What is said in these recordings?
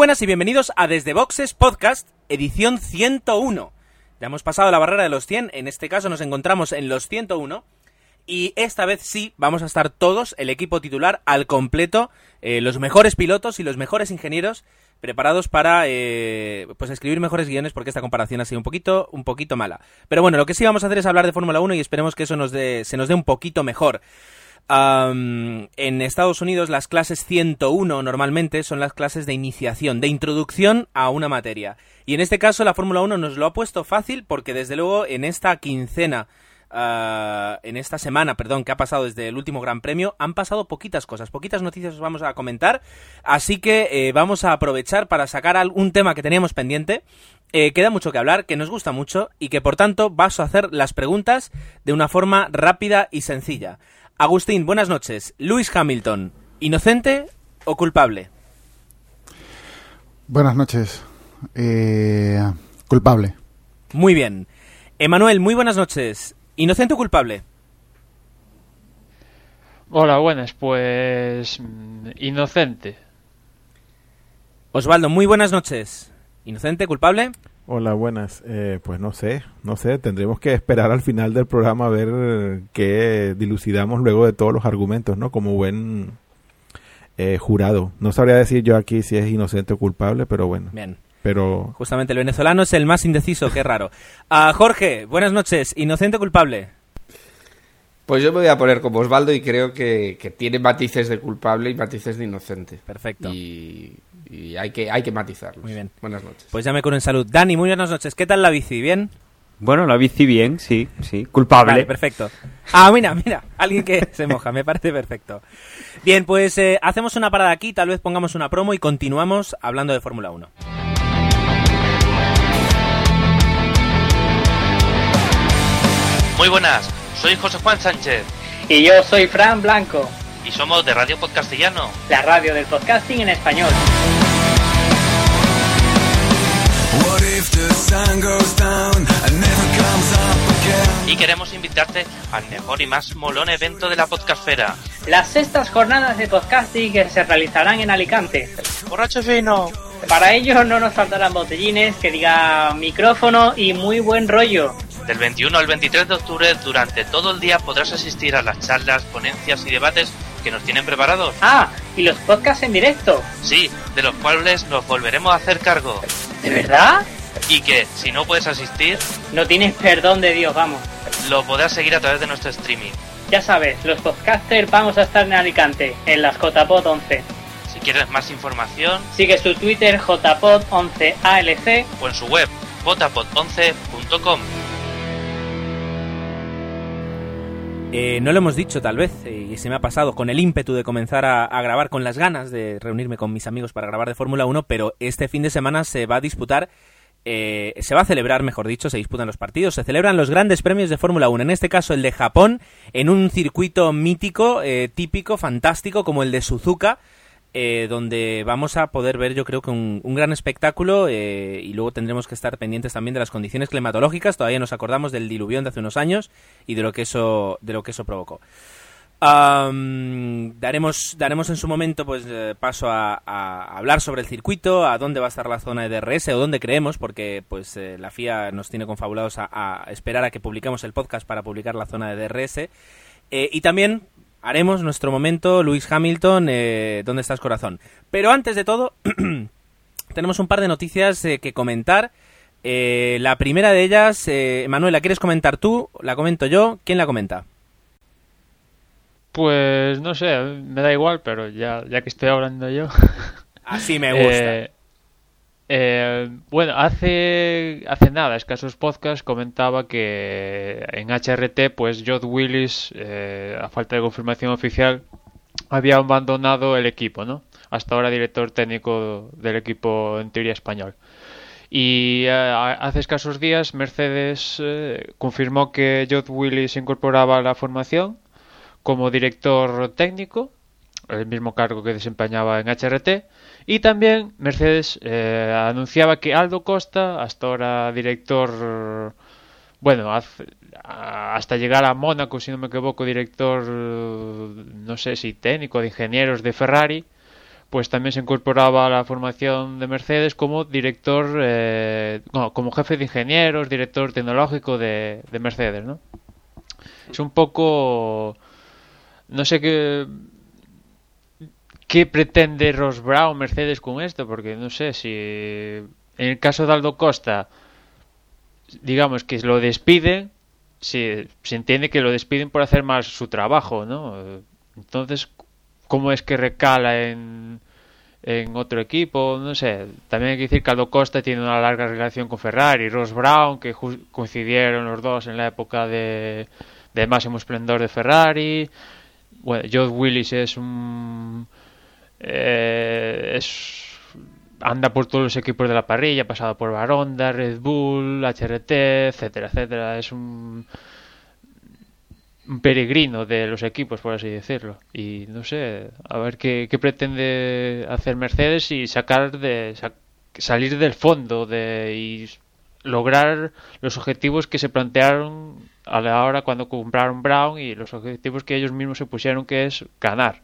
buenas y bienvenidos a Desde Boxes Podcast, edición 101. Ya hemos pasado la barrera de los 100, en este caso nos encontramos en los 101. Y esta vez sí, vamos a estar todos, el equipo titular, al completo, eh, los mejores pilotos y los mejores ingenieros preparados para eh, pues escribir mejores guiones porque esta comparación ha sido un poquito, un poquito mala. Pero bueno, lo que sí vamos a hacer es hablar de Fórmula 1 y esperemos que eso nos dé, se nos dé un poquito mejor. En Estados Unidos las clases 101 normalmente son las clases de iniciación, de introducción a una materia. Y en este caso la Fórmula 1 nos lo ha puesto fácil porque desde luego en esta quincena, ah, en esta semana, perdón, que ha pasado desde el último Gran Premio, han pasado poquitas cosas, poquitas noticias os vamos a comentar. Así que eh, vamos a aprovechar para sacar algún tema que teníamos pendiente. Eh, queda mucho que hablar, que nos gusta mucho y que por tanto vas a hacer las preguntas de una forma rápida y sencilla. Agustín, buenas noches. Lewis Hamilton, ¿inocente o culpable? Buenas noches. Eh, culpable. Muy bien. Emanuel, muy buenas noches. ¿Inocente o culpable? Hola, buenas, pues mm, inocente. Osvaldo, muy buenas noches. ¿Inocente, culpable? Hola, buenas. Eh, pues no sé, no sé, tendremos que esperar al final del programa a ver qué dilucidamos luego de todos los argumentos, ¿no? Como buen eh, jurado. No sabría decir yo aquí si es inocente o culpable, pero bueno. Bien. Pero Justamente el venezolano es el más indeciso, qué raro. Ah, Jorge, buenas noches. ¿Inocente o culpable? Pues yo me voy a poner como Osvaldo y creo que, que tiene matices de culpable y matices de inocente. Perfecto. Y, y hay que hay que matizarlos. Muy bien. Buenas noches. Pues ya me curo en salud. Dani, muy buenas noches. ¿Qué tal la bici? ¿Bien? Bueno, la bici bien, sí, sí. Culpable. Vale, perfecto. Ah, mira, mira, alguien que se moja, me parece perfecto. Bien, pues eh, hacemos una parada aquí, tal vez pongamos una promo y continuamos hablando de Fórmula 1. Muy buenas, soy José Juan Sánchez Y yo soy Fran Blanco, y somos de Radio Podcastellano. la radio del podcasting en español. Y queremos invitarte al mejor y más molón evento de la podcastfera. Las sextas jornadas de podcasting que se realizarán en Alicante. ¡Borracho fino! Para ello no nos faltarán botellines que diga micrófono y muy buen rollo. Del 21 al 23 de octubre, durante todo el día podrás asistir a las charlas, ponencias y debates que nos tienen preparados. Ah, y los podcasts en directo. Sí, de los cuales nos volveremos a hacer cargo. ¿De verdad? Y que, si no puedes asistir, No tienes perdón de Dios, vamos. lo podrás seguir a través de nuestro streaming. Ya sabes, los podcasters vamos a estar en Alicante, en las JPod 11. Si quieres más información, Sigue su Twitter JPod 11ALC o en su web, potapod11.com. Eh, no lo hemos dicho tal vez, eh, y se me ha pasado con el ímpetu de comenzar a, a grabar, con las ganas de reunirme con mis amigos para grabar de Fórmula 1, pero este fin de semana se va a disputar, eh, se va a celebrar, mejor dicho, se disputan los partidos, se celebran los grandes premios de Fórmula 1, en este caso el de Japón, en un circuito mítico, eh, típico, fantástico, como el de Suzuka, eh, donde vamos a poder ver yo creo que un, gran espectáculo eh, y luego tendremos que estar pendientes también de las condiciones climatológicas. Todavía nos acordamos del diluvión de hace unos años y de lo que eso de lo que eso provocó Daremos daremos en su momento pues eh, paso a, hablar sobre el circuito a dónde va a estar la zona de DRS o dónde creemos porque pues eh, la FIA nos tiene confabulados a, esperar a que publiquemos el podcast para publicar la zona de DRS eh, y también haremos nuestro momento Luis Hamilton, ¿dónde estás corazón? Pero antes de todo, tenemos un par de noticias que comentar. La primera de ellas, eh, Manuel, ¿la quieres comentar tú? ¿La comento yo? ¿Quién la comenta? Pues no sé, me da igual, pero ya, ya que estoy hablando yo. Así me gusta. Eh, eh, bueno, hace, hace nada, escasos podcasts, comentaba que en HRT, pues Jod Willis, eh, a falta de confirmación oficial, había abandonado el equipo, ¿no? Hasta ahora director técnico del equipo en teoría español. Y eh, hace escasos días Mercedes eh, confirmó que Jod Willis se incorporaba a la formación como director técnico, el mismo cargo que desempeñaba en HRT, y también Mercedes eh, anunciaba que Aldo Costa, hasta ahora director, bueno, hasta llegar a Mónaco, si no me equivoco, director, no sé si técnico de ingenieros de Ferrari, pues también se incorporaba a la formación de Mercedes como director, eh, no, como jefe de ingenieros, director tecnológico de, de Mercedes, ¿no? Es un poco, no sé qué, qué pretende Ross Brown Mercedes con esto, porque no sé si en el caso de Aldo Costa, digamos que lo despiden, se, se entiende que lo despiden por hacer más su trabajo, ¿no? Entonces, ¿cómo es que recala en, en otro equipo? No sé. También hay que decir que Aldo Costa tiene una larga relación con Ferrari, Ross Brown, que coincidieron los dos en la época de, de máximo esplendor de Ferrari. Bueno, Joe Willis es un... eh, es anda por todos los equipos de la parrilla, ha pasado por Baronda, Red Bull, HRT, etcétera, etcétera. Es un, un peregrino de los equipos, por así decirlo. Y no sé, a ver qué, qué pretende hacer Mercedes y sacar de sa- salir del fondo de y lograr los objetivos que se plantearon a la hora cuando compraron Brown y los objetivos que ellos mismos se pusieron que es ganar.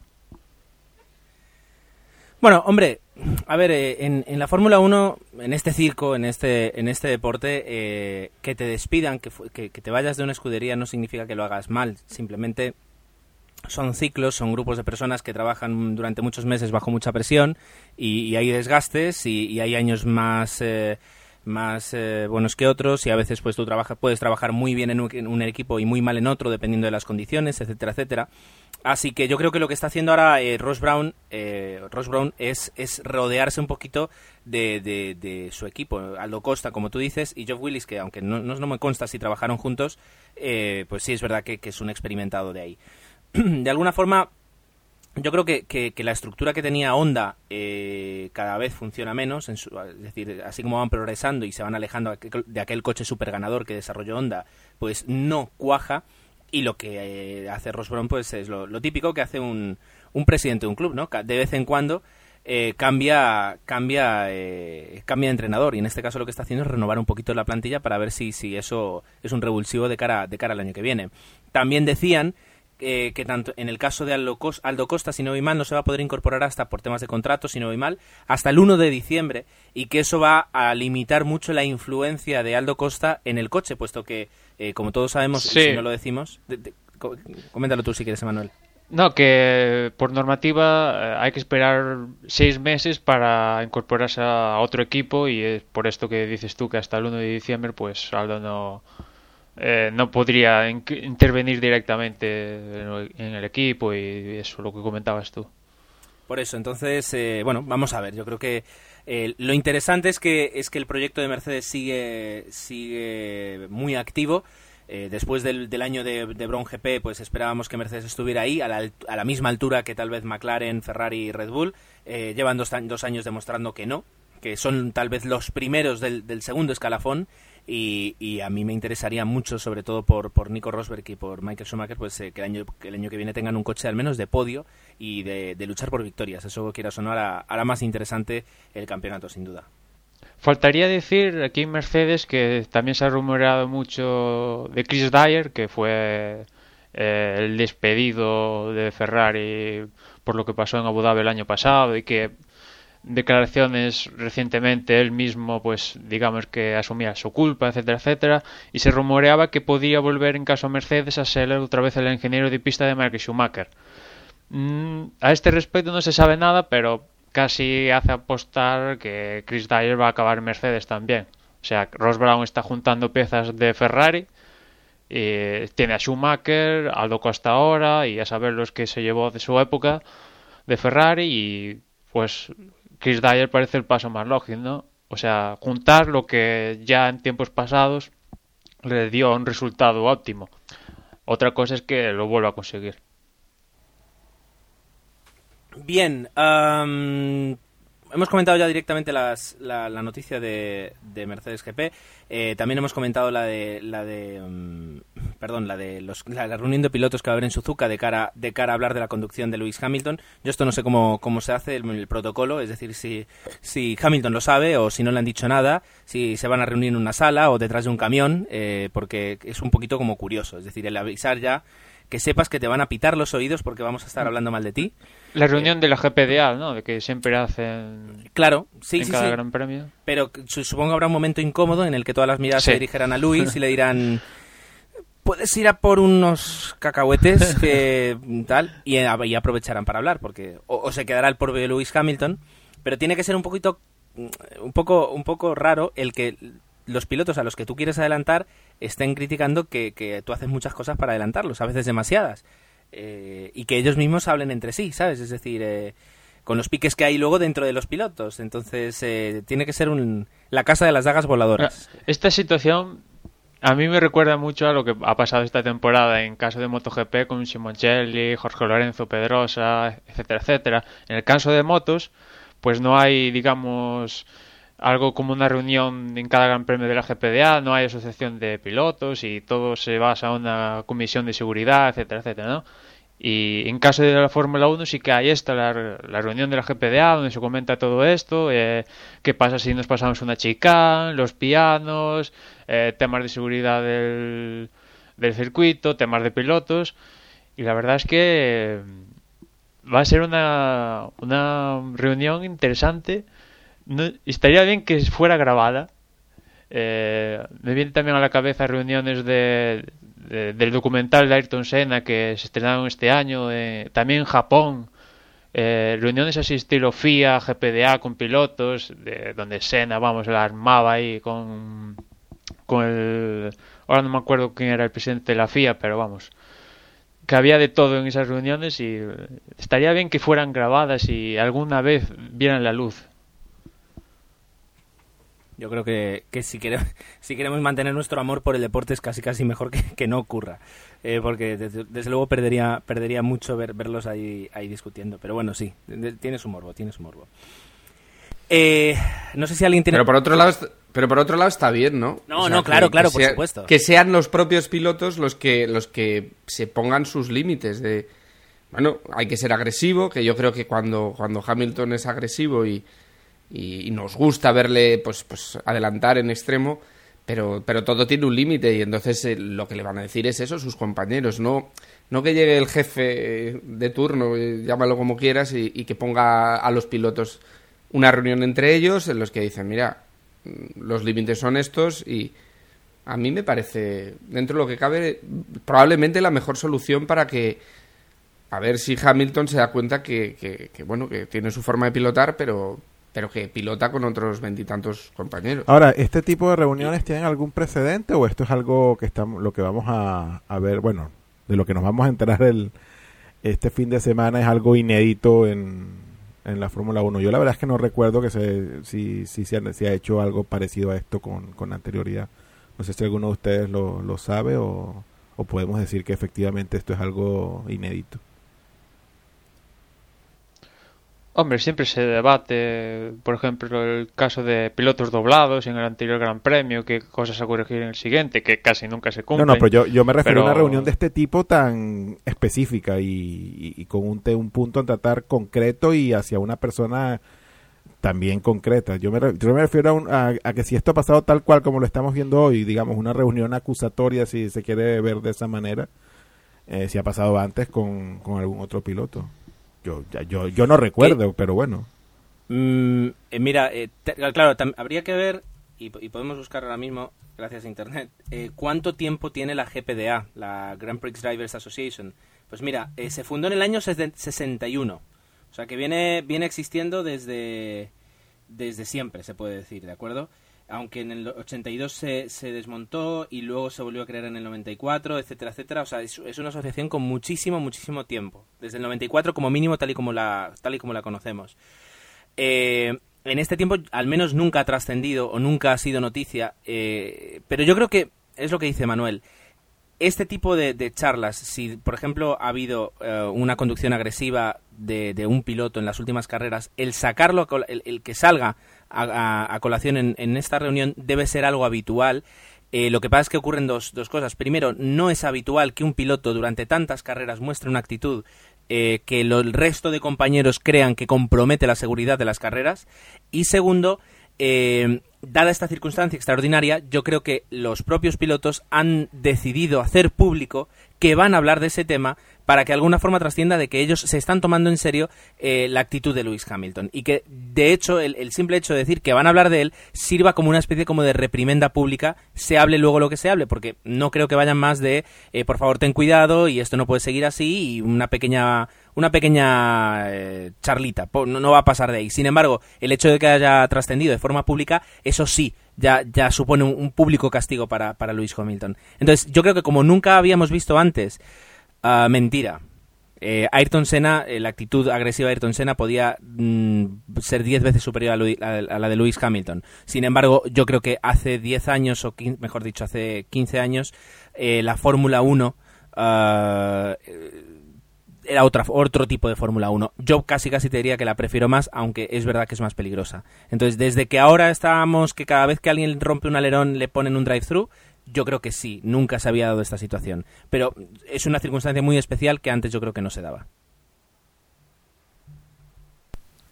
Bueno, hombre, a ver, eh, en, en la Fórmula 1, en este circo, en este, en este deporte, eh, que te despidan, que, que, que te vayas de una escudería no significa que lo hagas mal, simplemente son ciclos, son grupos de personas que trabajan durante muchos meses bajo mucha presión y, hay desgastes y, y hay años más... eh, más eh, buenos que otros y a veces pues tú trabajas puedes trabajar muy bien en un, equipo y muy mal en otro dependiendo de las condiciones etcétera etcétera. Así que yo creo que lo que está haciendo ahora eh, Ross Brown eh, Ross Brown es, es rodearse un poquito de, de- su equipo. Aldo Costa como tú dices y Geoff Willis que aunque no, no, no me consta si trabajaron juntos eh, pues sí es verdad que, que es un experimentado de ahí. De alguna forma yo creo que, que- la estructura que tenía Honda eh, cada vez funciona menos, en su- es decir, así como van progresando y se van alejando de aquel coche super ganador que desarrolló Honda, pues no cuaja y lo que eh, hace Ross pues es lo, típico que hace un, un presidente de un club, ¿no? De vez en cuando eh, cambia cambia eh, cambia de entrenador y en este caso lo que está haciendo es renovar un poquito la plantilla para ver si, si eso es un revulsivo de cara de cara al año que viene. También decían eh, que tanto en el caso de Aldo, Cos- Aldo Costa, si no voy mal, no se va a poder incorporar hasta por temas de contrato, si no voy mal, hasta el 1 de diciembre y que eso va a limitar mucho la influencia de Aldo Costa en el coche, puesto que, eh, como todos sabemos, Sí. si no lo decimos, de- de- co- coméntalo tú si quieres, Emanuel. No, que por normativa eh, hay que esperar seis meses para incorporarse a otro equipo y es por esto que dices tú que hasta el 1 de diciembre pues Aldo no, eh, no podría in- intervenir directamente en el- equipo y eso lo que comentabas tú. Por eso, entonces, eh, bueno, vamos a ver. Yo creo que eh, lo interesante es que es que el proyecto de Mercedes sigue sigue muy activo. Eh, después del, del año de, de Brown GP, pues esperábamos que Mercedes estuviera ahí, a la, a la misma altura que tal vez McLaren, Ferrari y Red Bull. Llevan dos, dos años demostrando que no, que son tal vez los primeros del, del segundo escalafón. Y, a mí me interesaría mucho, sobre todo por, por Nico Rosberg y por Michael Schumacher, pues eh, que, el año, que el año que viene tengan un coche al menos de podio y de, luchar por victorias. Eso quiera sonar a, hará más interesante el campeonato, sin duda. Faltaría decir aquí en Mercedes que también se ha rumoreado mucho de Chris Dyer, que fue eh, el despedido de Ferrari por lo que pasó en Abu Dhabi el año pasado y que declaraciones recientemente él mismo pues digamos que asumía su culpa etcétera etcétera y se rumoreaba que podía volver en caso a Mercedes a ser otra vez el ingeniero de pista de Michael Schumacher. Mm, a este respecto no se sabe nada pero casi hace apostar que Chris Dyer va a acabar en Mercedes también. O sea Ross Brown está juntando piezas de Ferrari y tiene a Schumacher Aldo Costa ahora y a saber los que se llevó de su época de Ferrari y pues Chris Dyer parece el paso más lógico, ¿no? O sea, juntar lo que ya en tiempos pasados le dio un resultado óptimo. Otra cosa es que lo vuelva a conseguir. Bien, am, hemos comentado ya directamente las, la, la noticia de, de Mercedes GP. Eh, también hemos comentado la de la de mm, perdón la de los, la, reunión de pilotos que va a haber en Suzuka de cara de cara a hablar de la conducción de Lewis Hamilton. Yo esto no sé cómo, cómo se hace el, el protocolo, es decir, si si Hamilton lo sabe o si no le han dicho nada, si se van a reunir en una sala o detrás de un camión, eh, porque es un poquito como curioso, es decir, el avisar ya que sepas que te van a pitar los oídos porque vamos a estar hablando mal de ti. La reunión de la GPDA, ¿no? De que siempre hacen Claro, sí, en sí, cada sí. gran premio. Pero su- supongo que habrá un momento incómodo en el que todas las miradas Sí. se dirigirán a Luis y le dirán puedes ir a por unos cacahuetes que tal y, y aprovecharán para hablar porque o, o se quedará el propio Lewis Hamilton pero tiene que ser un poquito mm, un poco un poco raro el que los pilotos a los que tú quieres adelantar estén criticando que, que tú haces muchas cosas para adelantarlos a veces demasiadas eh, y que ellos mismos hablen entre sí sabes es decir eh, con los piques que hay luego dentro de los pilotos. Entonces eh, tiene que ser un, la casa de las dagas voladoras. Esta situación a mí me recuerda mucho a lo que ha pasado esta temporada en caso de MotoGP con Simoncelli, Jorge Lorenzo, Pedrosa, etcétera, etcétera. En el caso de motos, pues no hay, digamos, algo como una reunión en cada gran premio de la GPDA, no hay asociación de pilotos y todo se basa en una comisión de seguridad, etcétera, etcétera, ¿no? Y en caso de la Fórmula 1 sí que hay esta, la, la reunión de la GPDA, donde se comenta todo esto, eh, qué pasa si nos pasamos una chicane, los pianos, eh, temas de seguridad del, del circuito, temas de pilotos. Y la verdad es que eh, va a ser una, una reunión interesante. No, estaría bien que fuera grabada. Eh, me viene también a la cabeza reuniones de, de- del documental de Ayrton Senna que se estrenaron este año, eh, también en Japón. eh, reuniones así estilo FIA, GPDA con pilotos, de, donde Senna, vamos, la armaba ahí con, con el... Ahora no me acuerdo quién era el presidente de la FIA, pero vamos, que había de todo en esas reuniones y estaría bien que fueran grabadas y alguna vez vieran la luz. Yo creo que, que si, queremos, si queremos mantener nuestro amor por el deporte es casi casi mejor que, que no ocurra. Eh, porque desde, desde luego perdería, perdería mucho ver, verlos ahí, ahí discutiendo. Pero bueno, sí, tiene su morbo, tiene su morbo. Eh, no sé si alguien tiene... Pero por otro lado, pero por otro lado está bien, ¿no? No, no, claro, claro, por sea- supuesto. Que sean los propios pilotos los que los que se pongan sus límites de bueno, hay que ser agresivo, que yo creo que cuando cuando Hamilton es agresivo y, y, nos gusta verle pues pues adelantar en extremo, pero pero todo tiene un límite y entonces eh, lo que le van a decir es eso sus compañeros, no no que llegue el jefe de turno, eh, llámalo como quieras y, que ponga a los pilotos una reunión entre ellos en los que dicen, mira, mm, los límites son estos y a mí me parece, dentro de lo que cabe, probablemente la mejor solución para que, a ver si Hamilton se da cuenta que, que, bueno, que tiene su forma de pilotar, pero, pero que pilota con otros veintitantos compañeros. Ahora, ¿este tipo de reuniones tienen algún precedente o esto es algo que estamos, lo que vamos a, a ver, bueno, de lo que nos vamos a enterar el, este fin de semana es algo inédito en, en la Fórmula 1? Yo la verdad es que no recuerdo que se, si, si se, ha, ha hecho algo parecido a esto con, con anterioridad. No sé si alguno de ustedes lo, lo sabe o, o podemos decir que efectivamente esto es algo inédito. Hombre, siempre se debate, por ejemplo, el caso de pilotos doblados en el anterior Gran Premio, qué cosas a corregir en el siguiente, que casi nunca se No, cumplen. no, pero yo, yo me refiero a una reunión de este tipo tan específica y, y- y con un, un punto a tratar concreto y hacia una persona también concreta. Yo me, yo me refiero a, un- a- a que si esto ha pasado tal cual como lo estamos viendo hoy, digamos, una reunión acusatoria, si se quiere ver de esa manera, eh, si ha pasado antes con, con algún otro piloto. Yo, yo, yo no recuerdo, pero bueno. Mm, eh, mira, eh, te- claro, tam- habría que ver, y, po- y podemos buscar ahora mismo, gracias a Internet, eh, cuánto tiempo tiene la GPDA, la Grand Prix Drivers Association. Pues mira, eh, se fundó en el año sesen- 61, o sea que viene, viene existiendo desde, desde siempre, se puede decir, ¿de acuerdo? Aunque en el 82 se, se desmontó y luego se volvió a crear en el 94, etcétera, etcétera. O sea, es, una asociación con muchísimo, muchísimo tiempo. Desde el 94 como mínimo, tal y como la, tal y como la conocemos. Eh, en este tiempo al menos nunca ha trascendido o nunca ha sido noticia, eh, pero yo creo que es lo que dice Manuel. este tipo de, de charlas, si por ejemplo ha habido eh, una conducción agresiva de, de un piloto en las últimas carreras, el sacarlo, el que salga a, colación en, en esta reunión debe ser algo habitual. Eh, lo que pasa es que ocurren dos, dos cosas. Primero, no es habitual que un piloto durante tantas carreras muestre una actitud eh, que el resto de compañeros crean que compromete la seguridad de las carreras. Y segundo, eh, dada esta circunstancia extraordinaria, yo creo que los propios pilotos han decidido hacer público que van a hablar de ese tema para que de alguna forma trascienda de que ellos se están tomando en serio eh, la actitud de Lewis Hamilton. Y que de hecho el, el simple hecho de decir que van a hablar de él sirva como una especie como de reprimenda pública se hable luego lo que se hable porque no creo que vayan más de eh, por favor ten cuidado y esto no puede seguir así y una pequeña una pequeña eh, charlita. No, no va a pasar de ahí. Sin embargo el hecho de que haya trascendido de forma pública eso sí ya, ya supone un, público castigo para, para Lewis Hamilton entonces yo creo que como nunca habíamos visto antes Ah, mentira. Eh, Ayrton Senna, eh, la actitud agresiva de Ayrton Senna podía mm, ser 10 veces superior a, la de Lewis Hamilton. Sin embargo, yo creo que hace 10 años, o 15 mejor dicho, hace 15 años, eh, la Fórmula 1 ah, eh, era otra, otro tipo de Fórmula 1. Yo casi casi te diría que la prefiero más, aunque es verdad que es más peligrosa. Entonces, desde que ahora estamos, que cada vez que alguien rompe un alerón le ponen un drive-thru, yo creo que sí, nunca se había dado esta situación. Pero es una circunstancia muy especial que antes yo creo que no se daba.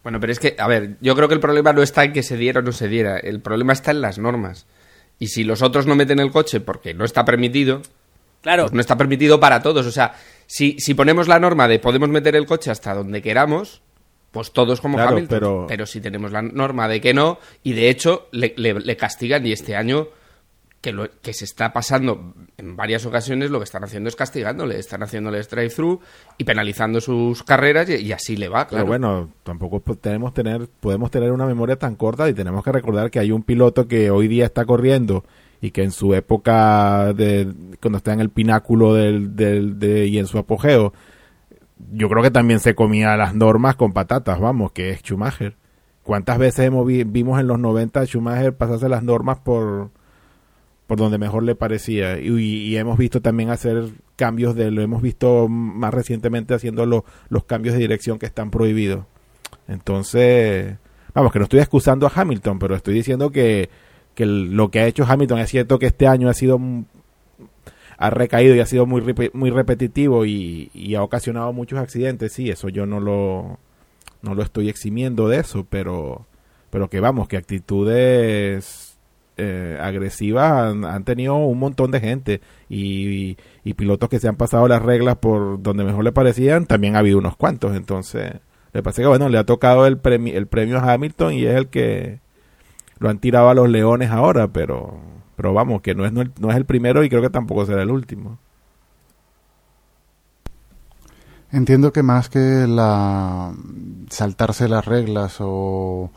Bueno, pero es que, a ver, yo creo que el problema no está en que se diera o no se diera. El problema está en las normas. Y si los otros no meten el coche porque no está permitido, Claro, pues no está permitido para todos. O sea, si, si ponemos la norma de podemos meter el coche hasta donde queramos, pues todos como Claro, Hamilton. pero- si tenemos la norma de que no, y de hecho le, le- le castigan, y este año que, lo, que se está pasando en varias ocasiones, lo que están haciendo es castigándole, están haciéndole drive-thru y penalizando sus carreras, y, y así le va, claro. Pero bueno, tampoco po- tenemos tener, podemos tener una memoria tan corta y tenemos que recordar que hay un piloto que hoy día está corriendo y que en su época, de, cuando está en el pináculo del, del, de, y en su apogeo, yo creo que también se comía las normas con patatas, vamos, que es Schumacher. ¿Cuántas veces hemos vi- vimos en los 90 a Schumacher pasarse las normas por por donde mejor le parecía y, y hemos visto también hacer cambios de lo hemos visto más recientemente haciendo lo- los cambios de dirección que están prohibidos entonces vamos que no estoy excusando a Hamilton pero estoy diciendo que, que lo que ha hecho Hamilton es cierto que este año ha sido ha recaído y ha sido muy muy repetitivo y, ha ocasionado muchos accidentes sí eso yo no lo no lo estoy eximiendo de eso pero pero que vamos que actitudes eh, agresivas han, tenido un montón de gente y, y- y pilotos que se han pasado las reglas por donde mejor le parecían también ha habido unos cuantos entonces le parece que bueno le ha tocado el premio el premio a Hamilton y es el que lo han tirado a los leones ahora pero pero vamos que no es no, es el primero y creo que tampoco será el último Entiendo que más que la saltarse las reglas o,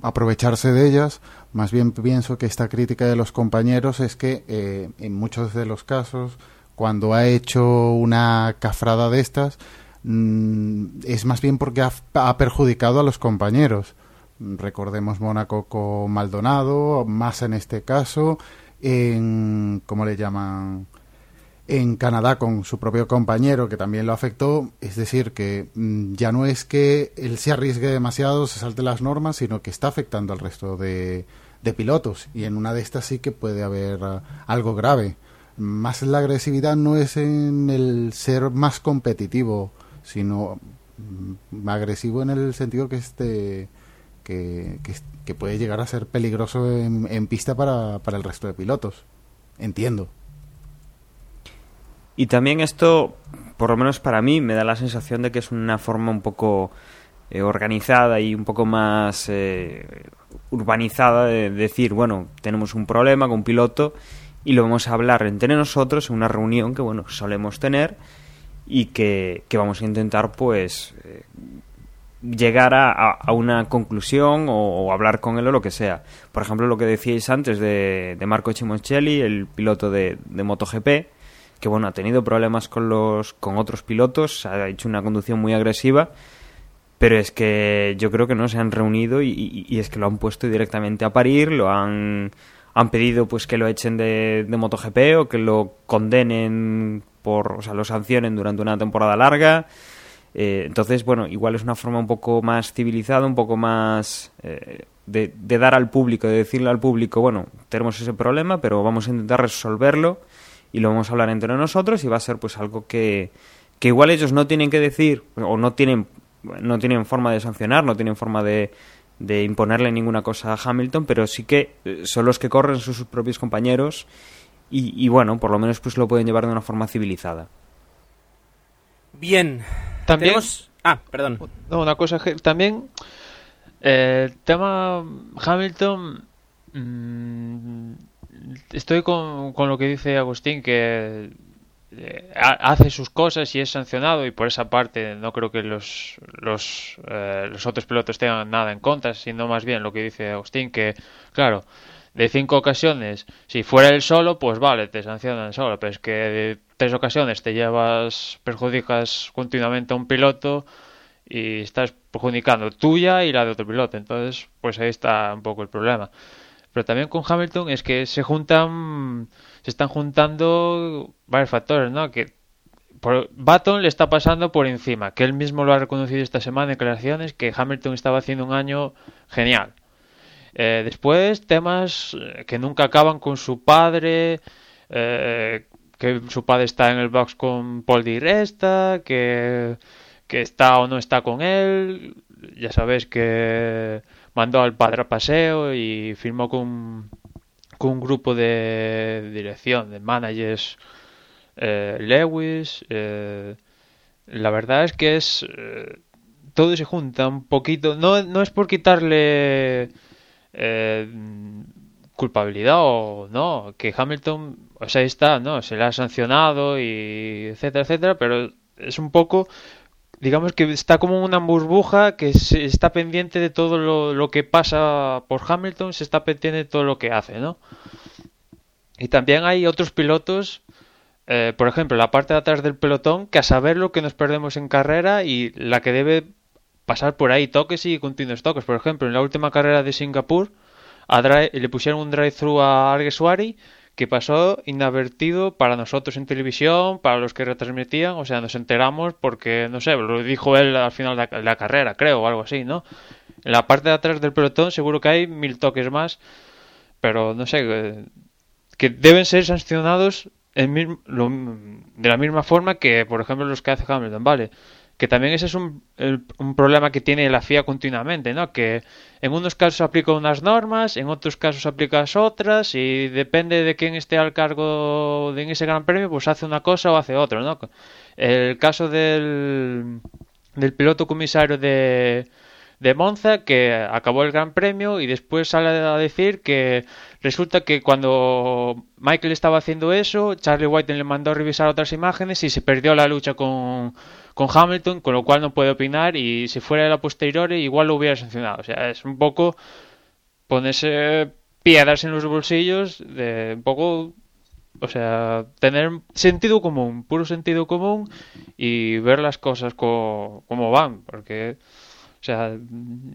aprovecharse de ellas, más bien pienso que esta crítica de los compañeros es que eh, en muchos de los casos, cuando ha hecho una cafrada de estas, mm, es más bien porque ha perjudicado a los compañeros. Recordemos Mónaco con Maldonado, más en este caso, en, ¿cómo le llaman? en Canadá con su propio compañero que también lo afectó, es decir, que mm, ya no es que él se arriesgue demasiado, se salte las normas, sino que está afectando al resto de, de pilotos y en una de estas sí que puede haber ah, algo grave. Más la agresividad no es en el ser más competitivo, sino mm, agresivo en el sentido que este que, puede llegar a ser peligroso en, en pista para, para el resto de pilotos. Entiendo. Y también esto, por lo menos para mí, me da la sensación de que es una forma un poco eh, organizada y un poco más eh, urbanizada de decir, bueno, tenemos un problema con un piloto y lo vamos a hablar entre nosotros en una reunión que, bueno, solemos tener y que, que vamos a intentar, pues, eh, llegar a, una conclusión o, hablar con él o lo que sea. Por ejemplo, lo que decíais antes de, de Marco Chimoncelli, el piloto de, de MotoGP, que bueno, ha tenido problemas con los con otros pilotos, ha hecho una conducción muy agresiva, pero es que yo creo que no se han reunido y es que lo han puesto directamente a parir, lo han han pedido pues que lo echen de, de MotoGP o que lo condenen por, o sea, lo sancionen durante una temporada larga. Eh, entonces, bueno, igual es una forma un poco más civilizada, un poco más eh, de, de dar al público, de decirle al público, bueno, tenemos ese problema, pero vamos a intentar resolverlo y lo vamos a hablar entre nosotros y va a ser pues algo que, que igual ellos no tienen que decir o no tienen no tienen forma de sancionar, no tienen forma de, de imponerle ninguna cosa a Hamilton, pero sí que eh, son los que corren son sus propios compañeros y, y bueno, por lo menos pues lo pueden llevar de una forma civilizada. Bien. También- Tenemos- Ah, perdón. No, una cosa que también eh, el tema Hamilton mm, estoy con, con lo que dice Agustín que eh, ha- hace sus cosas y es sancionado y por esa parte no creo que los los, eh, los otros pilotos tengan nada en contra sino más bien lo que dice Agustín que claro de cinco ocasiones si fuera él solo pues vale te sancionan solo pero es que de tres ocasiones te llevas perjudicas continuamente a un piloto y estás perjudicando tuya y la de otro piloto. Entonces, pues ahí está un poco el problema. Pero también con Hamilton es que se juntan, se están juntando varios factores, ¿no? Que por, le está pasando por encima, que él mismo lo ha reconocido esta semana en declaraciones, que Hamilton estaba haciendo un año genial. Eh, después, temas eh, que nunca acaban con su padre, eh, que su padre está en el box con Paul Di Resta, que, que está o no está con él. Ya sabéis que mandó al padre a paseo y firmó con, con un grupo de dirección, de managers eh, Lewis. eh, la verdad es que es. eh, todo se junta un poquito. No, no es por quitarle eh, culpabilidad o no, que Hamilton, o sea, está, ¿no? Se le ha sancionado y etcétera, etcétera, pero es un poco, digamos que está como una burbuja que se está pendiente de todo lo, lo que pasa por Hamilton, se está pendiente de todo lo que hace, ¿no? Y también hay otros pilotos, eh, por ejemplo, la parte de atrás del pelotón, que a saber lo que nos perdemos en carrera y la que debe pasar por ahí toques y continuos toques. Por ejemplo, en la última carrera de Singapur le pusieron un drive-thru a Arguersuari que pasó inadvertido para nosotros en televisión, para los que retransmitían, o sea, nos enteramos porque, no sé, lo dijo él al final de la, carrera, creo, o algo así, ¿no? En la parte de atrás del pelotón seguro que hay mil toques más, pero no sé, eh, que deben ser sancionados en lo- de la misma forma que, por ejemplo, los que hace Hamilton, ¿vale? Que también ese es un, un problema que tiene la FIA continuamente, ¿no? Que en unos casos aplica unas normas, en otros casos aplicas otras y depende de quién esté al cargo de ese gran premio, pues hace una cosa o hace otra, ¿no? El caso del, del piloto comisario de, de Monza que acabó el Gran Premio y después sale a decir que resulta que cuando Michael estaba haciendo eso, Charlie White le mandó a revisar otras imágenes y se perdió la lucha con, con Hamilton, con lo cual no puede opinar y si fuera de la posteriori igual lo hubiera sancionado. O sea, es un poco ponerse piedras en los bolsillos de un poco o sea, tener sentido común, puro sentido común y ver las cosas co- como van, porque o sea,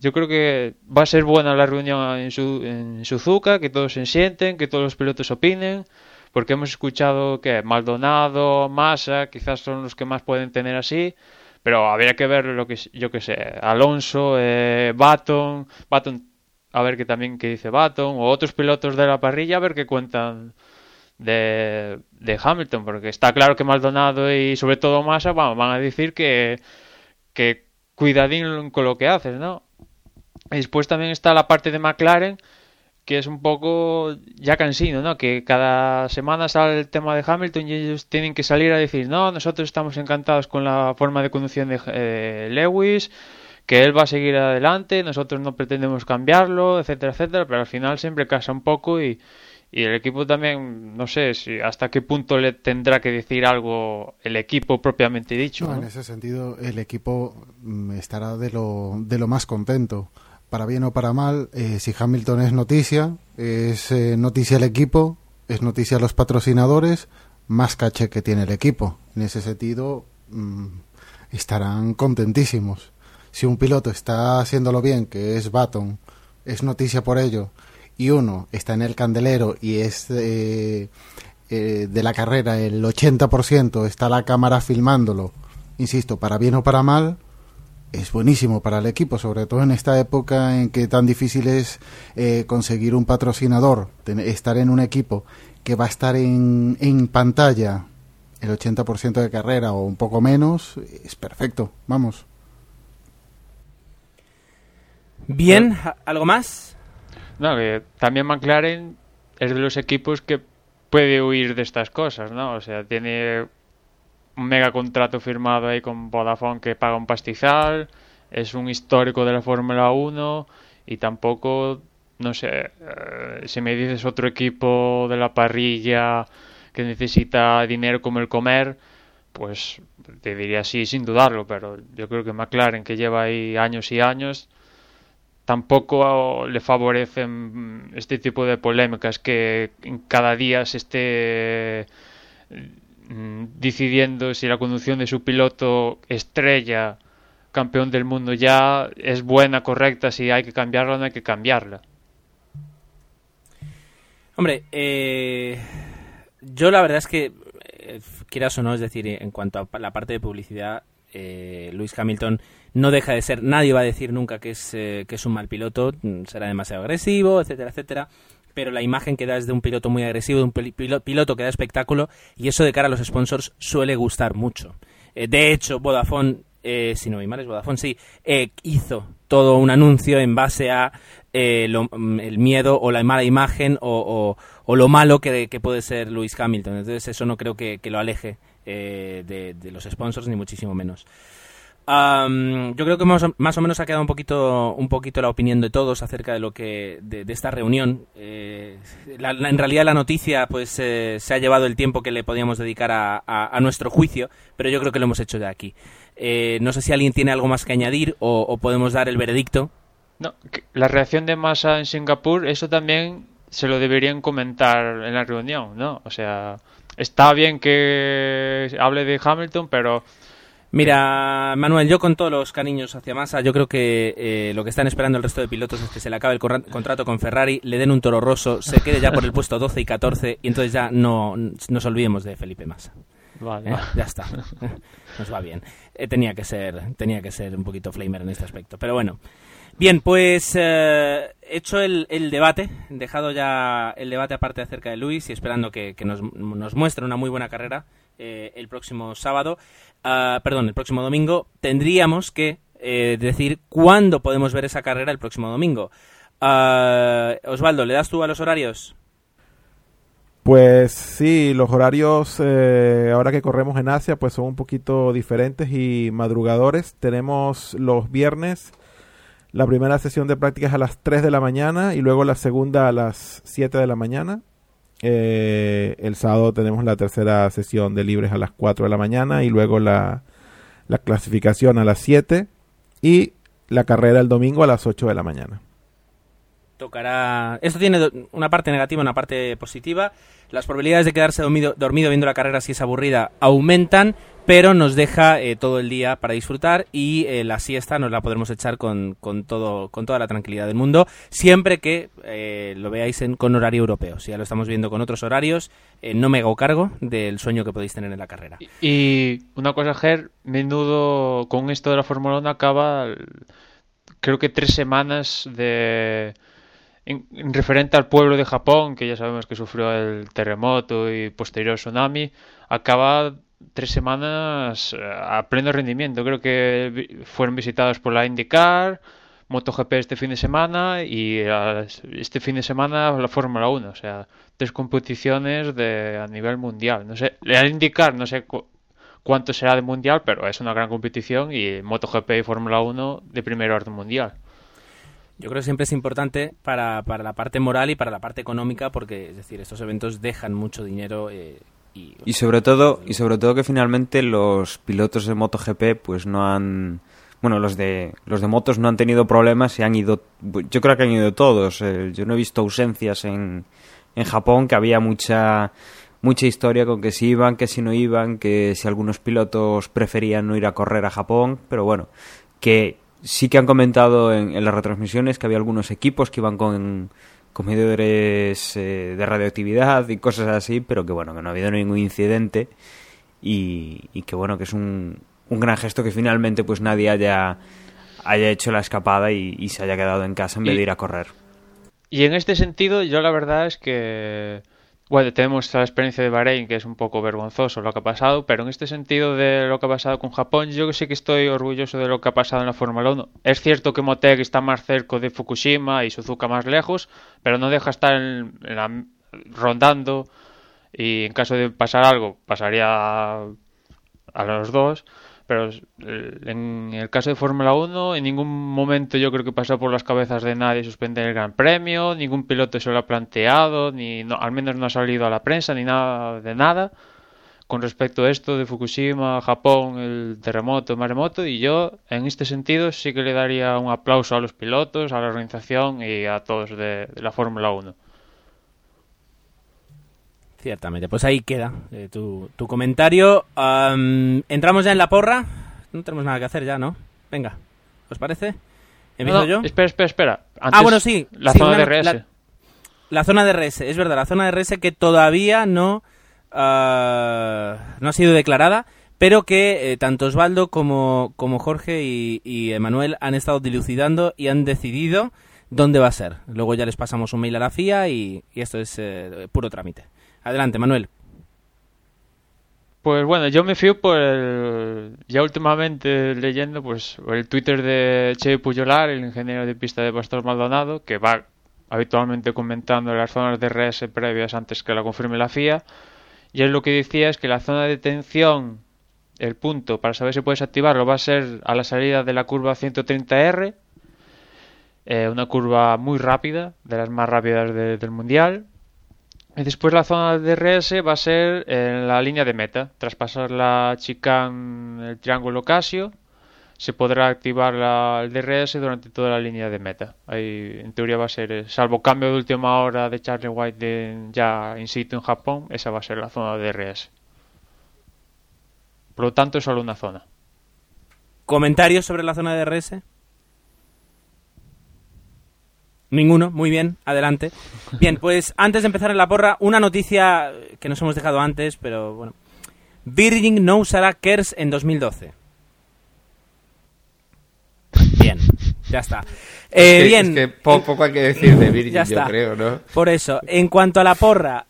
yo creo que va a ser buena la reunión en, su, en Suzuka, que todos se sienten, que todos los pilotos opinen, porque hemos escuchado que Maldonado, Massa, quizás son los que más pueden tener así, pero habría que ver lo que yo que sé, Alonso, eh, Baton, Baton, a ver qué también qué dice Baton, o otros pilotos de la parrilla, a ver qué cuentan de, de Hamilton, porque está claro que Maldonado y sobre todo Massa van a decir que, que cuidadín con lo que haces, ¿no? Y después también está la parte de McLaren, que es un poco ya cansino, ¿no? Que cada semana sale el tema de Hamilton y ellos tienen que salir a decir, no, nosotros estamos encantados con la forma de conducción de eh, Lewis, que él va a seguir adelante, nosotros no pretendemos cambiarlo, etcétera, etcétera, pero al final siempre casa un poco y, y el equipo también, no sé si hasta qué punto le tendrá que decir algo el equipo propiamente dicho. No, ¿no? en ese sentido, el equipo mm, estará de lo, de lo más contento. Para bien o para mal, eh, si Hamilton es noticia, es eh, noticia el equipo, es noticia los patrocinadores, más caché que tiene el equipo. En ese sentido, mm, estarán contentísimos. Si un piloto está haciéndolo bien, que es Baton, es noticia por ello, y uno está en el candelero y es eh, eh, de la carrera el 80% está la cámara filmándolo, insisto, para bien o para mal, es buenísimo para el equipo, sobre todo en esta época en que tan difícil es eh, conseguir un patrocinador, estar en un equipo que va a estar en, en pantalla el 80% de carrera o un poco menos, es perfecto, vamos. Bien, ¿algo más? No, que también McLaren es de los equipos que puede huir de estas cosas, ¿no? O sea, tiene un mega contrato firmado ahí con Vodafone que paga un pastizal, es un histórico de la Fórmula 1 y tampoco, no sé, eh, si me dices otro equipo de la parrilla que necesita dinero como el comer, pues te diría sí sin dudarlo, pero yo creo que McLaren que lleva ahí años y años tampoco le favorecen este tipo de polémicas que cada día se esté mm, decidiendo si la conducción de su piloto estrella campeón del mundo ya es buena, correcta, si hay que cambiarla o no hay que cambiarla. Hombre, eh, yo la verdad es que, eh, quieras o no, es decir, en cuanto a la parte de publicidad, eh, Luis Hamilton no deja de ser, nadie va a decir nunca que es, eh, que es un mal piloto, mm, será demasiado agresivo, etcétera, etcétera, pero la imagen que da es de un piloto muy agresivo, de un piloto que da espectáculo, y eso de cara a los sponsors suele gustar mucho. Eh, de hecho, Vodafone, eh, si no mi mal es Vodafone, sí, hizo todo un anuncio en base a mm, el miedo o la mala imagen o, lo malo que, puede ser Luis Hamilton. Entonces eso no creo que, lo aleje de los sponsors, ni muchísimo menos yo creo que más o, más o, menos ha quedado un poquito, un poquito la opinión de todos acerca de lo que de, esta reunión. Eh, en realidad la noticia pues eh, se ha llevado el tiempo que le podíamos dedicar a, a, nuestro juicio, pero yo creo que lo hemos hecho de aquí. Eh, no sé si alguien tiene algo más que añadir o, podemos dar el veredicto. No, la reacción de masa en Singapur, eso también se lo deberían comentar en la reunión, ¿no? O sea, está bien que hable de Hamilton, pero Mira, Manuel, yo con todos los cariños hacia Massa, yo creo que eh, lo que están esperando el resto de pilotos es que se le acabe el contrato con Ferrari, le den un toro roso, se quede ya por el puesto 12 y 14 y entonces ya no nos olvidemos de Felipe Massa. Vale. ¿Eh? Ya está. Nos va bien. Eh, tenía que ser tenía que ser un poquito flamer en este aspecto, pero bueno. Bien, pues hecho el, debate, dejado ya el debate aparte acerca de Luis y esperando que, nos, nos muestre una muy buena carrera el próximo sábado. Ah, perdón, el próximo domingo, tendríamos que eh, decir cuándo podemos ver esa carrera el próximo domingo. Uh, Osvaldo, ¿le das tú a los horarios? Pues sí, los horarios eh, ahora que corremos en Asia pues son un poquito diferentes y madrugadores. Tenemos los viernes la primera sesión de prácticas a las 3 de la mañana y luego la segunda a las 7 de la mañana. Eh, el sábado tenemos la tercera sesión de libres a las 4 de la mañana y luego la, la clasificación a las 7 y la carrera el domingo a las 8 de la mañana. Tocará. Esto tiene una parte negativa y una parte positiva. Las probabilidades de quedarse dormido, viendo la carrera si es aburrida aumentan, pero nos deja eh, todo el día para disfrutar y eh, la siesta nos la podremos echar con, con, todo, con toda la tranquilidad del mundo, siempre que eh, lo veáis en, con horario europeo. Si ya lo estamos viendo con otros horarios, no me hago cargo del sueño que podéis tener en la carrera. Y una cosa, Ger, menudo con esto de la Fórmula 1 acaba, creo que tres semanas de... En, referente al pueblo de Japón, que ya sabemos que sufrió el terremoto y posterior tsunami, acaba tres semanas eh, a pleno rendimiento. Creo que fueron visitados por la IndyCar, MotoGP este fin de semana y este fin de semana la Fórmula 1. O sea, tres competiciones de, a nivel mundial. No sé, la IndyCar no sé cuánto será de mundial, pero es una gran competición y MotoGP y Fórmula 1 de primer orden mundial. Yo creo que siempre es importante para, para la parte moral y para la parte económica porque, es decir, estos eventos dejan mucho dinero eh, y, sobre todo y sobre todo que finalmente los pilotos de MotoGP pues no han bueno los de los de motos no han tenido problemas y han ido yo creo que han ido todos. Eh, yo no he visto ausencias en en Japón que había mucha mucha historia con que si iban que si no iban que si algunos pilotos preferían no ir a correr a Japón pero bueno que sí que han comentado en, en las retransmisiones que había algunos equipos que iban con con medidores eh, de radioactividad y cosas así, pero que bueno, que no ha habido ningún incidente y, y que bueno, que es un, un gran gesto que finalmente pues nadie haya, haya hecho la escapada y, y se haya quedado en casa en vez Y- de ir a correr. Y en este sentido, yo la verdad es que, bueno, tenemos la experiencia de Bahrein, que es un poco vergonzoso lo que ha pasado, pero en este sentido de lo que ha pasado con Japón, yo sí que estoy orgulloso de lo que ha pasado en la Fórmula 1. Es cierto que Motegi está más cerca de Fukushima y Suzuka más lejos, pero no deja estar en- la- rondando y en caso de pasar algo, pasaría a los dos. Pero eh, en el caso de Fórmula 1, en ningún momento yo creo que pasó por las cabezas de nadie suspender el Gran Premio, ningún piloto se lo ha planteado, ni no- al menos no ha salido a la prensa, ni nada de nada con respecto a esto de Fukushima, Japón, el terremoto, el maremoto, y yo en este sentido sí que le daría un aplauso a los pilotos, a la organización y a todos de, de la Fórmula 1. Ciertamente, pues ahí queda eh, tu, tu comentario. Am, Entramos ya en la porra. No tenemos nada que hacer ya, ¿no? Venga, ¿os parece? ¿Empiezo No, no, yo? Espera, espera, espera. ah, Antes, bueno, sí. La sí, zona una- de RS. La, la zona de RS, es verdad, la zona de RS que todavía no, ah, no ha sido declarada, pero que eh, tanto Osvaldo como, como Jorge y, y Emanuel han estado dilucidando y han decidido dónde va a ser. Luego ya les pasamos un mail a la FIA y, y esto es eh, puro trámite. Adelante, Manuel. Pues bueno, yo me fío por el... Ya últimamente leyendo, pues, el Twitter de Che Puyolar, el ingeniero de pista de Pastor Maldonado, que va habitualmente comentando las zonas de RS previas antes que la confirme la FIA. Y él lo que decía es que la zona de tensión, el punto para saber si puedes activarlo, va a ser a la salida de la curva 130R, eh, una curva muy rápida, de las más rápidas de- del Mundial. Y después la zona de DRS va a ser en la línea de meta. Tras pasar la chicane, el triángulo Casio, se podrá activar la, el DRS durante toda la línea de meta. En teoría va a ser, eh, salvo cambio de última hora de Charlie White ya in situ en Japón, esa va a ser la zona de DRS. Por lo tanto, es solo una zona. ¿Comentarios sobre la zona de RS? Ninguno, muy bien, adelante. Bien, pues antes de empezar en la porra, una noticia que nos hemos dejado antes, pero bueno. Virgin no usará KERS en 2012. Bien, ya está. Eh, Es que- bien, Es que po- poco hay que decir de Virgin, Ya yo está. creo, ¿no? por eso, en cuanto a la porra,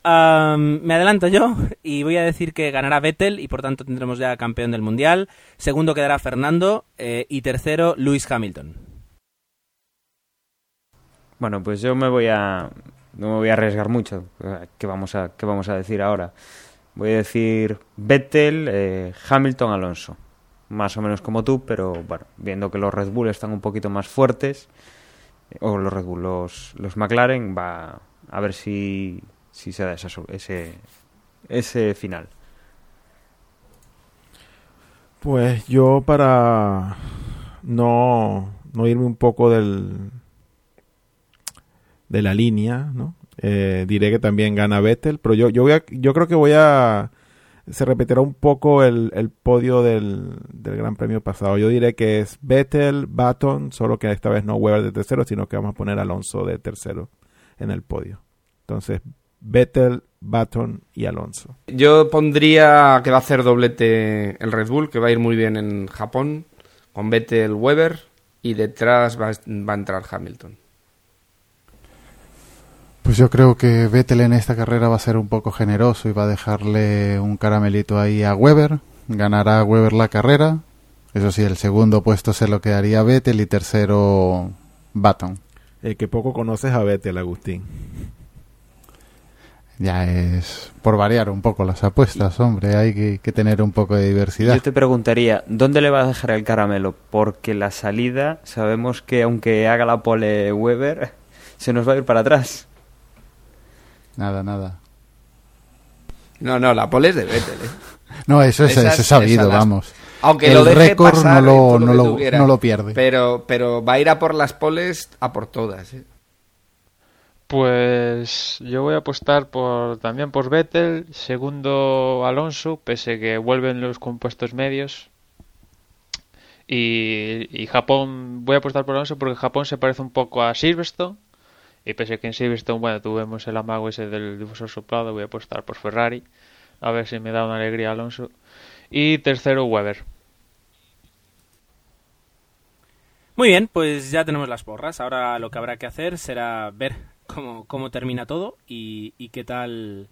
me adelanto yo y voy a decir que ganará Vettel y por tanto tendremos ya campeón del mundial. Segundo quedará Fernando eh, y tercero Lewis Hamilton. Bueno, pues yo me voy a no me voy a arriesgar mucho. ¿Qué vamos a qué vamos a decir ahora? Voy a decir Vettel, eh, Hamilton, Alonso. Más o menos como tú, pero bueno, viendo que los Red Bull están un poquito más fuertes, eh, o los Red Bull, los, los McLaren, va a ver si, si se da esa ese, ese final. Pues yo para no, no irme un poco del de la línea, ¿no? Eh, diré que también gana Vettel, pero yo, yo voy a, yo creo que voy a se repetirá un poco el, el podio del, del Gran Premio pasado. Yo diré que es Vettel, Baton, solo que esta vez no Weber de tercero, sino que vamos a poner Alonso de tercero en el podio. Entonces, Vettel, Baton y Alonso. Yo pondría que va a hacer doblete el Red Bull, que va a ir muy bien en Japón, con Vettel Weber, y detrás va, va a entrar Hamilton. Pues yo creo que Vettel en esta carrera va a ser un poco generoso y va a dejarle un caramelito ahí a Weber. Ganará Weber la carrera. Eso sí, el segundo puesto se lo quedaría Vettel y tercero Baton. El que poco conoces a Vettel, Agustín. Ya es por variar un poco las apuestas, hombre. Hay que, que tener un poco de diversidad. Yo te preguntaría, ¿dónde le va a dejar el caramelo? Porque la salida, sabemos que aunque haga la pole Weber, se nos va a ir para atrás. Nada, nada. No, no, la pole es de Vettel, ¿eh? No, eso es, Esas- eso es sabido, las- vamos. Aunque el lo deje récord pasar, no lo, no lo pierde. Pero, pero va a ir a por las poles a por todas, ¿eh? Pues yo voy a apostar por también por Vettel, segundo Alonso, pese que vuelven los compuestos medios. Y, y Japón, voy a apostar por Alonso porque Japón se parece un poco a Silverstone Y pese que en Silverstone, bueno, tuvimos el amago ese del difusor soplado, voy a apostar por Ferrari. A ver si me da una alegría Alonso. Y tercero, Weber. Muy bien, pues ya tenemos las porras. Ahora lo que habrá que hacer será ver cómo, cómo termina todo y, y qué tal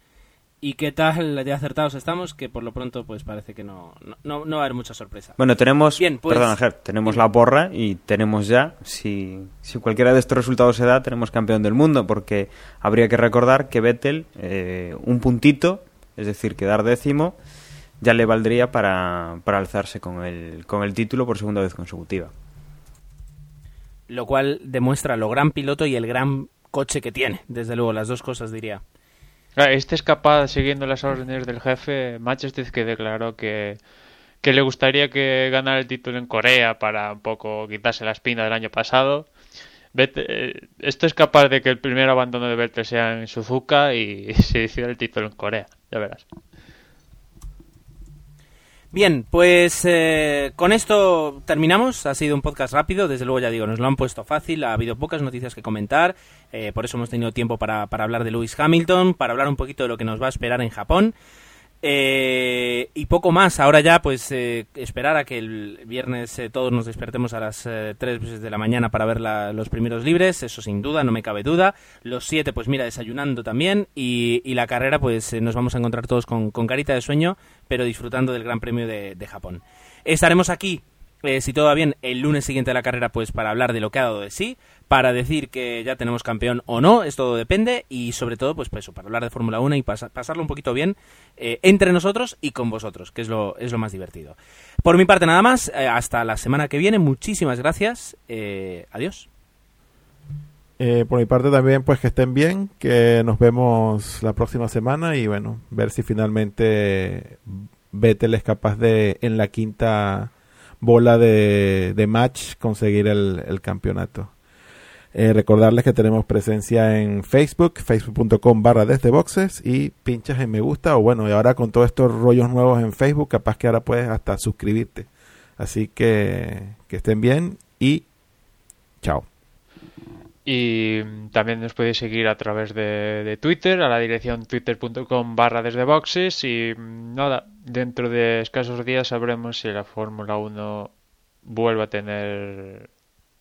y qué tal de acertados estamos, que por lo pronto pues parece que no, no, no va a haber mucha sorpresa. Bueno, tenemos, Bien, pues- Ger, tenemos la porra y tenemos ya, si, si cualquiera de estos resultados se da, tenemos campeón del mundo, porque habría que recordar que Vettel, eh, un puntito, es decir, quedar décimo, ya le valdría para, para alzarse con el, con el título por segunda vez consecutiva. Lo cual demuestra lo gran piloto y el gran coche que tiene, desde luego, las dos cosas diría. Este es capaz, siguiendo las órdenes del jefe, Manchester que declaró que, que le gustaría que ganara el título en Corea para un poco quitarse la espina del año pasado. Eh, esto es capaz de que el primer abandono de Vettel sea en Suzuka y se decida el título en Corea, ya verás. Bien, pues eh, con esto terminamos. Ha sido un podcast rápido, desde luego ya digo, nos lo han puesto fácil, ha habido pocas noticias que comentar, eh, por eso hemos tenido tiempo para, para hablar de Lewis Hamilton, para hablar un poquito de lo que nos va a esperar en Japón. Eh, y poco más, ahora ya pues eh, esperar a que el viernes eh, todos nos despertemos a las eh, 3 de la mañana para ver la- los primeros libres, eso sin duda, no me cabe duda. Los 7 pues mira, desayunando también y, la carrera pues eh, nos vamos a encontrar todos con, carita de sueño, pero disfrutando del Gran Premio de, de Japón. Estaremos aquí, eh, si todo va bien, el lunes siguiente de la carrera pues para hablar de lo que ha dado de sí, para decir que ya tenemos campeón o no, esto todo depende, y sobre todo, pues, para hablar de Fórmula 1 y pasa- pasarlo un poquito bien eh, entre nosotros y con vosotros, que es lo, es lo más divertido. Por mi parte nada más, eh, hasta la semana que viene, muchísimas gracias, eh, adiós. Eh, por mi parte también, pues que estén bien, que nos vemos la próxima semana y bueno, ver si finalmente Vettel es capaz de en la quinta bola de, de match conseguir el campeonato. Eh, recordarles que tenemos presencia en Facebook, facebook.com barra desde boxes y pinchas en me gusta o bueno, y ahora con todos estos rollos nuevos en Facebook, capaz que ahora puedes hasta suscribirte. Así que que estén bien y chao. Y también nos podéis seguir a través de, de Twitter, a la dirección twitter.com barra desde boxes. Y nada, dentro de escasos días sabremos si la Fórmula 1 vuelve a tener...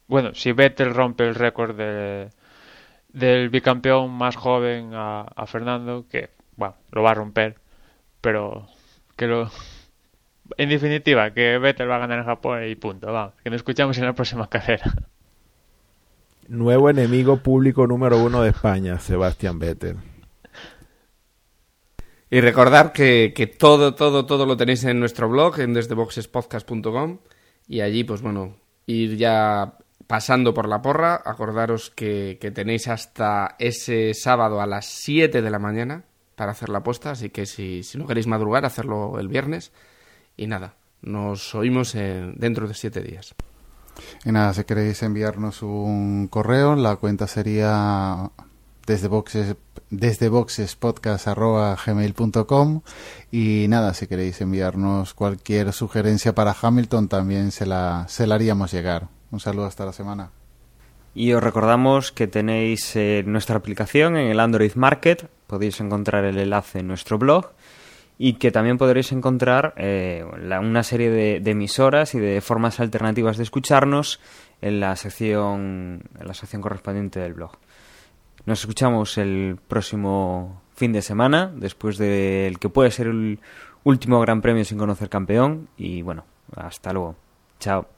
Bueno, si Vettel rompe el récord de- del bicampeón más joven a, a Fernando, que, bueno, lo va a romper, pero que lo... En definitiva, que Vettel va a ganar en Japón y punto, vamos, que nos escuchamos en la próxima carrera. Nuevo enemigo público número uno de España, Sebastián Vettel. Y recordar que, que todo, todo, todo lo tenéis en nuestro blog, en desdeboxespodcast.com. Y allí, pues bueno, ir ya pasando por la porra. Acordaros que, tenéis hasta ese sábado a las 7 de la mañana para hacer la apuesta. Así que si, no queréis madrugar, hacerlo el viernes. Y nada, nos oímos en- dentro de 7 días. Y nada, si queréis enviarnos un correo, la cuenta sería desde boxes desde boxespodcast@gmail.com y nada, si queréis enviarnos cualquier sugerencia para Hamilton también se la se la haríamos llegar. Un saludo hasta la semana. Y os recordamos que tenéis eh, nuestra aplicación en el Android Market, podéis encontrar el enlace en nuestro blog y que también podréis encontrar eh, una serie de, de emisoras y de formas alternativas de escucharnos en la sección en la sección correspondiente del blog. Nos escuchamos el próximo fin de semana, después del que puede ser el último Gran Premio sin conocer campeón y bueno, hasta luego. Chao.